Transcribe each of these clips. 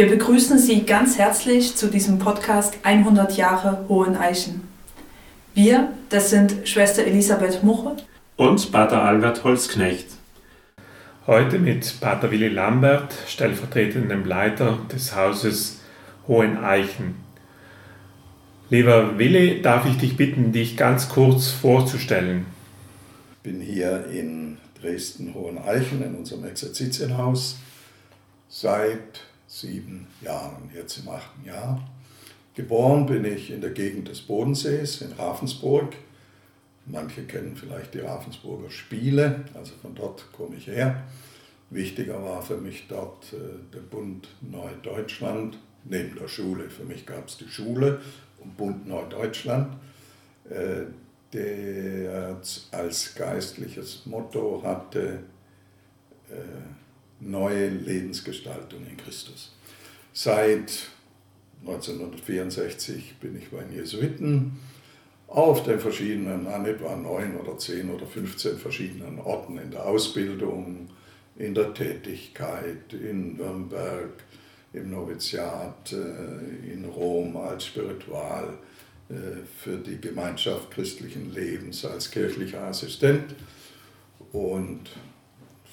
Wir begrüßen Sie ganz herzlich zu diesem Podcast 100 Jahre Hohen Eichen. Wir, das sind Schwester Elisabeth Muche und Pater Albert Holzknecht. Heute mit Pater Willi Lambert, stellvertretendem Leiter des Hauses Hohen Eichen. Lieber Willi, darf ich dich bitten, dich ganz kurz vorzustellen? Ich bin hier in Dresden-Hoheneichen in unserem Exerzitienhaus seit sieben Jahren, jetzt im achten Jahr. Geboren bin ich in der Gegend des Bodensees in Ravensburg. Manche kennen vielleicht die Ravensburger Spiele, also von dort komme ich her. Wichtiger war für mich dort äh, der Bund Neudeutschland, neben der Schule. Für mich gab es die Schule und Bund Neudeutschland, äh, der als geistliches Motto hatte, äh, neue Lebensgestaltung in Christus. Seit 1964 bin ich bei den Jesuiten auf den verschiedenen, an etwa neun oder zehn oder 15 verschiedenen Orten in der Ausbildung, in der Tätigkeit, in Nürnberg, im Noviziat, äh, in Rom als Spiritual äh, für die Gemeinschaft christlichen Lebens, als kirchlicher Assistent und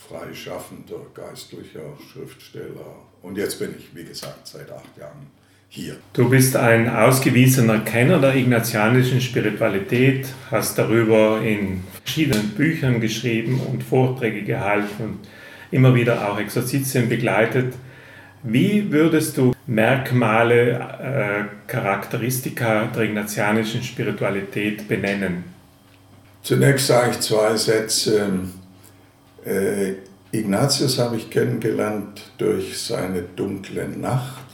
freischaffender geistlicher Schriftsteller. Und jetzt bin ich, wie gesagt, seit acht Jahren hier. Du bist ein ausgewiesener Kenner der ignatianischen Spiritualität, hast darüber in verschiedenen Büchern geschrieben und Vorträge gehalten und immer wieder auch Exerzitien begleitet. Wie würdest du Merkmale, äh, Charakteristika der ignatianischen Spiritualität benennen? Zunächst sage ich zwei Sätze äh, Ignatius habe ich kennengelernt durch seine dunkle Nacht,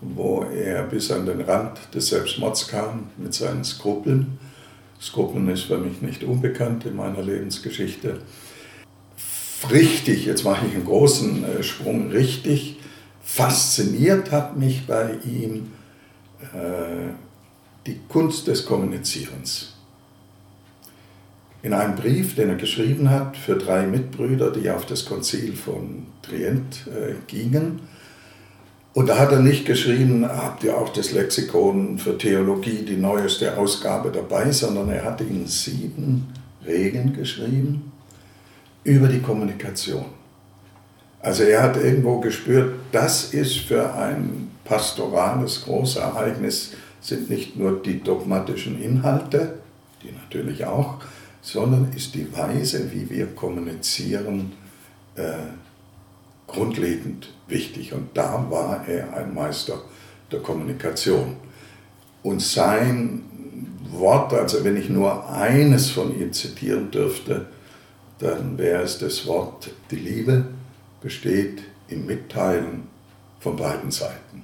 wo er bis an den Rand des Selbstmords kam mit seinen Skrupeln. Skrupeln ist für mich nicht unbekannt in meiner Lebensgeschichte. Richtig, jetzt mache ich einen großen äh, Sprung, richtig fasziniert hat mich bei ihm äh, die Kunst des Kommunizierens in einem Brief, den er geschrieben hat für drei Mitbrüder, die auf das Konzil von Trient äh, gingen. Und da hat er nicht geschrieben, habt ihr auch das Lexikon für Theologie, die neueste Ausgabe dabei, sondern er hat ihnen sieben Regeln geschrieben über die Kommunikation. Also er hat irgendwo gespürt, das ist für ein pastorales Großereignis, sind nicht nur die dogmatischen Inhalte, die natürlich auch, sondern ist die Weise, wie wir kommunizieren, äh, grundlegend wichtig. Und da war er ein Meister der Kommunikation. Und sein Wort, also wenn ich nur eines von ihm zitieren dürfte, dann wäre es das Wort, die Liebe besteht im Mitteilen von beiden Seiten.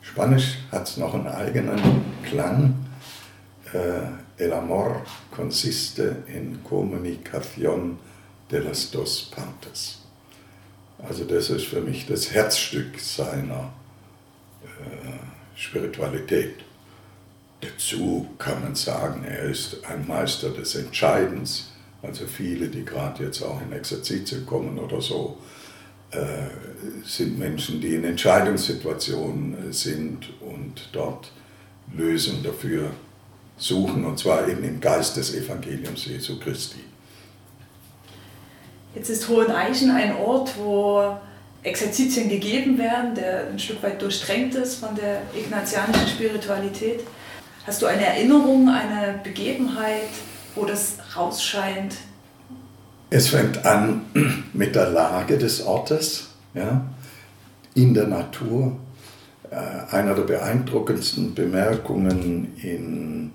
Spanisch hat es noch einen eigenen Klang. El amor consiste en comunicación de las dos partes. Also das ist für mich das Herzstück seiner äh, Spiritualität. Dazu kann man sagen, er ist ein Meister des Entscheidens. Also viele, die gerade jetzt auch in Exerzitien kommen oder so, äh, sind Menschen, die in Entscheidungssituationen äh, sind und dort Lösungen dafür suchen, und zwar eben im Geist des Evangeliums Jesu Christi. Jetzt ist Hoheneichen ein Ort, wo Exerzitien gegeben werden, der ein Stück weit durchdrängt ist von der ignatianischen Spiritualität. Hast du eine Erinnerung, eine Begebenheit, wo das rausscheint? Es fängt an mit der Lage des Ortes, ja, in der Natur. Äh, einer der beeindruckendsten Bemerkungen in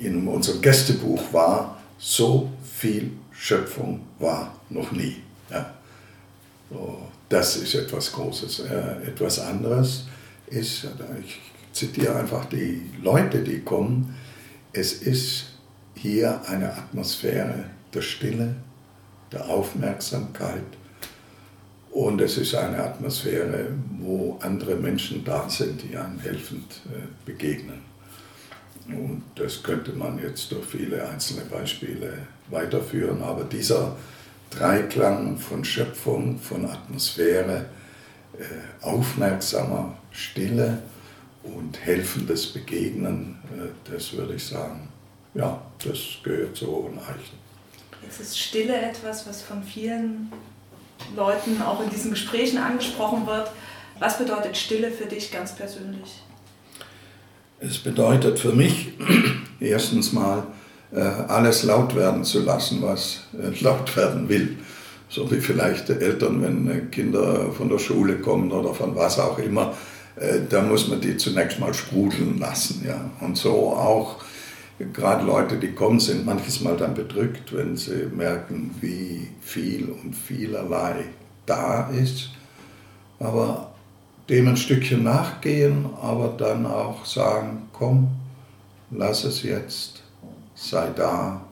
in unserem Gästebuch war, so viel Schöpfung war noch nie. Ja. So, das ist etwas Großes. Äh, etwas anderes ist, ich zitiere einfach die Leute, die kommen, es ist hier eine Atmosphäre der Stille, der Aufmerksamkeit und es ist eine Atmosphäre, wo andere Menschen da sind, die einem helfend äh, begegnen. Und das könnte man jetzt durch viele einzelne Beispiele weiterführen, aber dieser Dreiklang von Schöpfung, von Atmosphäre, äh, aufmerksamer Stille und helfendes Begegnen, äh, das würde ich sagen, ja, das gehört zu Hohen Eichen. Jetzt ist Stille etwas, was von vielen Leuten auch in diesen Gesprächen angesprochen wird. Was bedeutet Stille für dich ganz persönlich? Es bedeutet für mich erstens mal, äh, alles laut werden zu lassen, was äh, laut werden will. So wie vielleicht Eltern, wenn äh, Kinder von der Schule kommen oder von was auch immer, da muss man die zunächst mal sprudeln lassen. Ja. Und so auch gerade Leute, die kommen, sind manches Mal dann bedrückt, wenn sie merken, wie viel und vielerlei da ist. Aber dem ein Stückchen nachgehen, aber dann auch sagen, komm, lass es jetzt, sei da.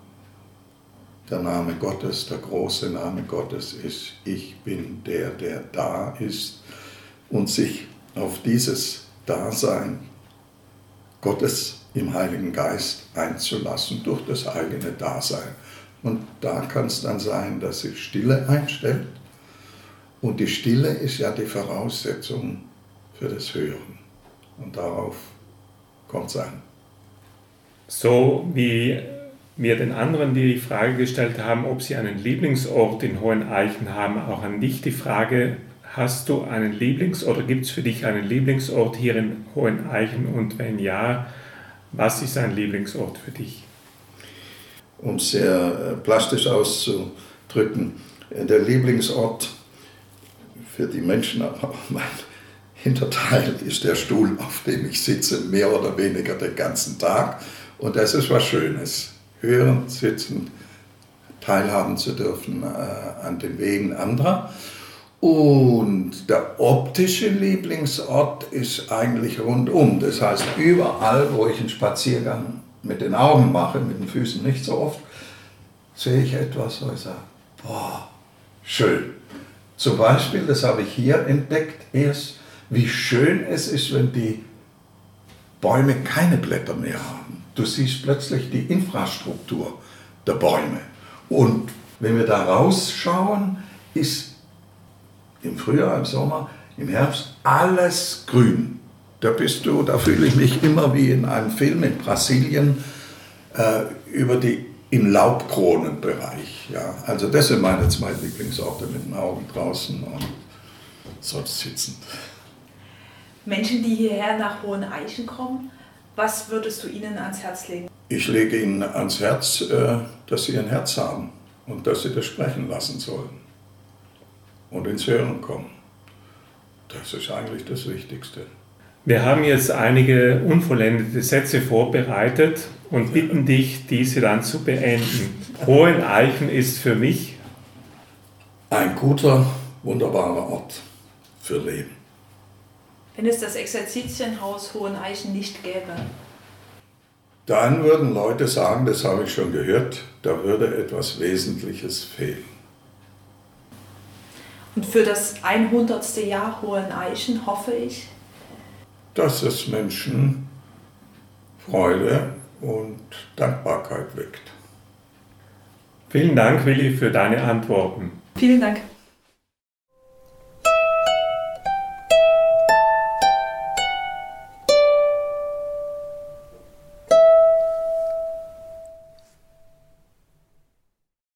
Der Name Gottes, der große Name Gottes ist, ich bin der, der da ist und sich auf dieses Dasein Gottes im Heiligen Geist einzulassen durch das eigene Dasein. Und da kann es dann sein, dass sich Stille einstellt und die Stille ist ja die Voraussetzung für das Hören. Und darauf kommt es an. So wie wir den anderen die Frage gestellt haben, ob sie einen Lieblingsort in Hohen Eichen haben, auch an dich die Frage, hast du einen Lieblingsort oder gibt es für dich einen Lieblingsort hier in Hohen Eichen und wenn ja, was ist ein Lieblingsort für dich? Um sehr äh, plastisch auszudrücken, der Lieblingsort für die Menschen, aber mein Hinterteil ist der Stuhl, auf dem ich sitze, mehr oder weniger den ganzen Tag. Und das ist was Schönes. Hören, sitzen, teilhaben zu dürfen äh, an den Wegen anderer. Und der optische Lieblingsort ist eigentlich rundum. Das heißt, überall, wo ich einen Spaziergang mit den Augen mache, mit den Füßen nicht so oft, sehe ich etwas, wo ich sage, boah, schön. Zum Beispiel, das habe ich hier entdeckt erst, wie schön es ist, wenn die Bäume keine Blätter mehr haben. Du siehst plötzlich die Infrastruktur der Bäume. Und wenn wir da rausschauen, ist im Frühjahr, im Sommer, im Herbst alles grün. Da bist du, da fühle ich mich immer wie in einem Film in Brasilien äh, über die im Laubkronenbereich. Ja. Also das sind meine zwei Lieblingsorte mit den Augen draußen und sonst sitzend. Menschen, die hierher nach Hohen Eichen kommen, was würdest du ihnen ans Herz legen? Ich lege ihnen ans Herz, äh, dass sie ein Herz haben und dass sie das sprechen lassen sollen und ins Hören kommen. Das ist eigentlich das Wichtigste. Wir haben jetzt einige unvollendete Sätze vorbereitet und bitten dich, diese dann zu beenden. Hohen Eichen ist für mich ein guter, wunderbarer Ort für Leben. Wenn es das Exerzitienhaus Hohen Eichen nicht gäbe? Dann würden Leute sagen, das habe ich schon gehört, da würde etwas Wesentliches fehlen. Und für das 100. Jahr Hohen Eichen hoffe ich, dass es Menschen Freude und Dankbarkeit weckt. Vielen Dank, Willi, für deine Antworten. Vielen Dank.